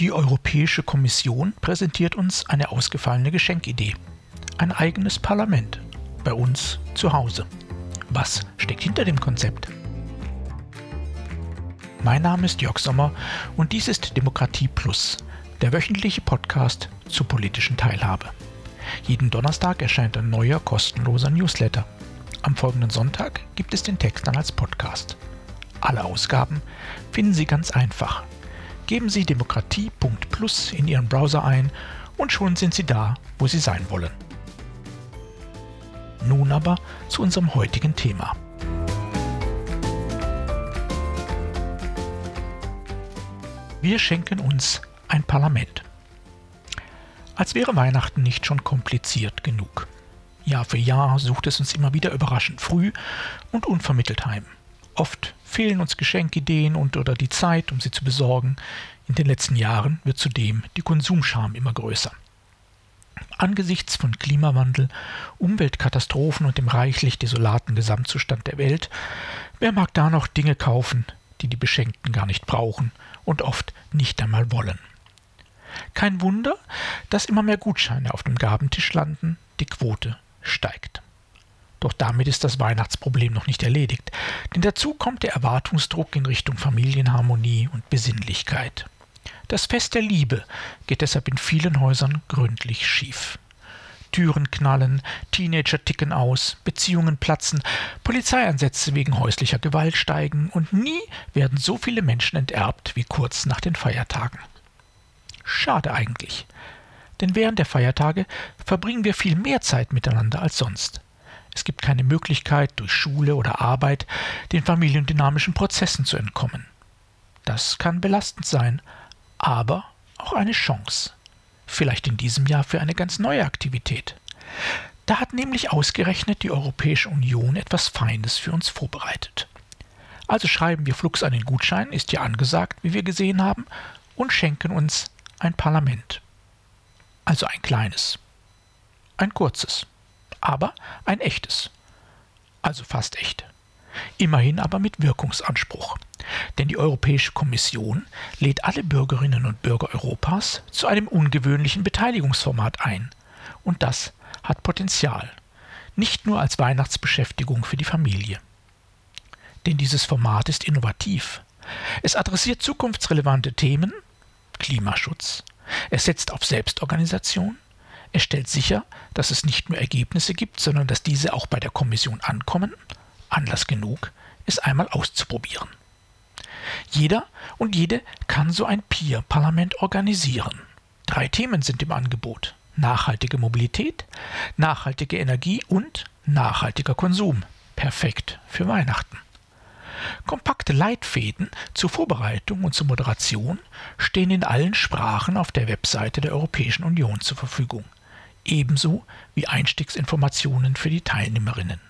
Die Europäische Kommission präsentiert uns eine ausgefallene Geschenkidee. Ein eigenes Parlament. Bei uns zu Hause. Was steckt hinter dem Konzept? Mein Name ist Jörg Sommer und dies ist Demokratie Plus, der wöchentliche Podcast zur politischen Teilhabe. Jeden Donnerstag erscheint ein neuer kostenloser Newsletter. Am folgenden Sonntag gibt es den Text dann als Podcast. Alle Ausgaben finden Sie ganz einfach Geben Sie demokratie.plus in Ihren Browser ein und schon sind Sie da, wo Sie sein wollen. Nun aber zu unserem heutigen Thema. Wir schenken uns ein Parlament. Als wäre Weihnachten nicht schon kompliziert genug. Jahr für Jahr sucht es uns immer wieder überraschend früh und unvermittelt heim. Oft fehlen uns Geschenkideen und oder die Zeit, um sie zu besorgen. In den letzten Jahren wird zudem die Konsumscham immer größer. Angesichts von Klimawandel, Umweltkatastrophen und dem reichlich desolaten Gesamtzustand der Welt, wer mag da noch Dinge kaufen, die die Beschenkten gar nicht brauchen und oft nicht einmal wollen? Kein Wunder, dass immer mehr Gutscheine auf dem Gabentisch landen, die Quote steigt. Doch damit ist das Weihnachtsproblem noch nicht erledigt, denn dazu kommt der Erwartungsdruck in Richtung Familienharmonie und Besinnlichkeit. Das Fest der Liebe geht deshalb in vielen Häusern gründlich schief. Türen knallen, Teenager ticken aus, Beziehungen platzen, Polizeieinsätze wegen häuslicher Gewalt steigen und nie werden so viele Menschen enterbt wie kurz nach den Feiertagen. Schade eigentlich. Denn während der Feiertage verbringen wir viel mehr Zeit miteinander als sonst. Es gibt keine Möglichkeit, durch Schule oder Arbeit den familiendynamischen Prozessen zu entkommen. Das kann belastend sein, aber auch eine Chance. Vielleicht in diesem Jahr für eine ganz neue Aktivität. Da hat nämlich ausgerechnet die Europäische Union etwas Feines für uns vorbereitet. Also schreiben wir flugs einen Gutschein, ist ja angesagt, wie wir gesehen haben, und schenken uns ein Parlament. Also ein kleines. Ein kurzes aber ein echtes. Also fast echt. Immerhin aber mit Wirkungsanspruch. Denn die Europäische Kommission lädt alle Bürgerinnen und Bürger Europas zu einem ungewöhnlichen Beteiligungsformat ein. Und das hat Potenzial. Nicht nur als Weihnachtsbeschäftigung für die Familie. Denn dieses Format ist innovativ. Es adressiert zukunftsrelevante Themen, Klimaschutz, es setzt auf Selbstorganisation, er stellt sicher, dass es nicht nur Ergebnisse gibt, sondern dass diese auch bei der Kommission ankommen. Anlass genug, es einmal auszuprobieren. Jeder und jede kann so ein Peer-Parlament organisieren. Drei Themen sind im Angebot. Nachhaltige Mobilität, nachhaltige Energie und nachhaltiger Konsum. Perfekt für Weihnachten. Kompakte Leitfäden zur Vorbereitung und zur Moderation stehen in allen Sprachen auf der Webseite der Europäischen Union zur Verfügung ebenso wie Einstiegsinformationen für die Teilnehmerinnen.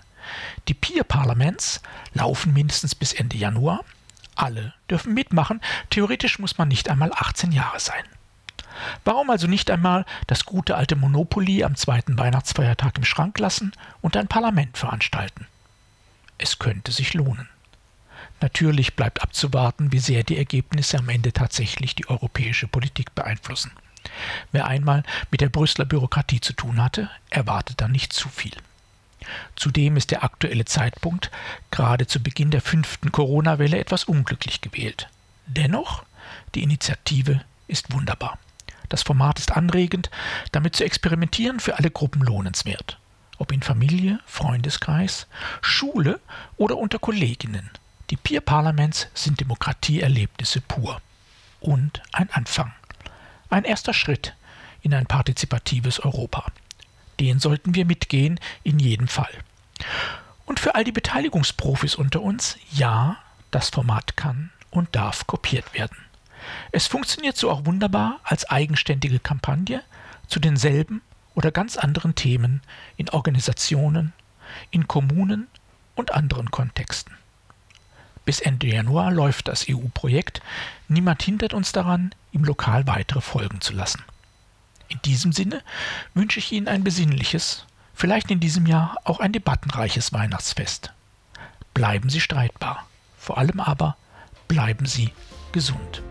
Die Peer-Parlaments laufen mindestens bis Ende Januar. Alle dürfen mitmachen. Theoretisch muss man nicht einmal 18 Jahre sein. Warum also nicht einmal das gute alte Monopoly am zweiten Weihnachtsfeiertag im Schrank lassen und ein Parlament veranstalten? Es könnte sich lohnen. Natürlich bleibt abzuwarten, wie sehr die Ergebnisse am Ende tatsächlich die europäische Politik beeinflussen. Wer einmal mit der Brüsseler Bürokratie zu tun hatte, erwartet dann nicht zu viel. Zudem ist der aktuelle Zeitpunkt, gerade zu Beginn der fünften Corona-Welle, etwas unglücklich gewählt. Dennoch, die Initiative ist wunderbar. Das Format ist anregend, damit zu experimentieren für alle Gruppen lohnenswert. Ob in Familie, Freundeskreis, Schule oder unter Kolleginnen. Die Peer-Parlaments sind Demokratieerlebnisse pur. Und ein Anfang. Ein erster Schritt in ein partizipatives Europa. Den sollten wir mitgehen, in jedem Fall. Und für all die Beteiligungsprofis unter uns, ja, das Format kann und darf kopiert werden. Es funktioniert so auch wunderbar als eigenständige Kampagne zu denselben oder ganz anderen Themen in Organisationen, in Kommunen und anderen Kontexten. Bis Ende Januar läuft das EU-Projekt. Niemand hindert uns daran, ihm lokal weitere folgen zu lassen. In diesem Sinne wünsche ich Ihnen ein besinnliches, vielleicht in diesem Jahr auch ein debattenreiches Weihnachtsfest. Bleiben Sie streitbar, vor allem aber bleiben Sie gesund.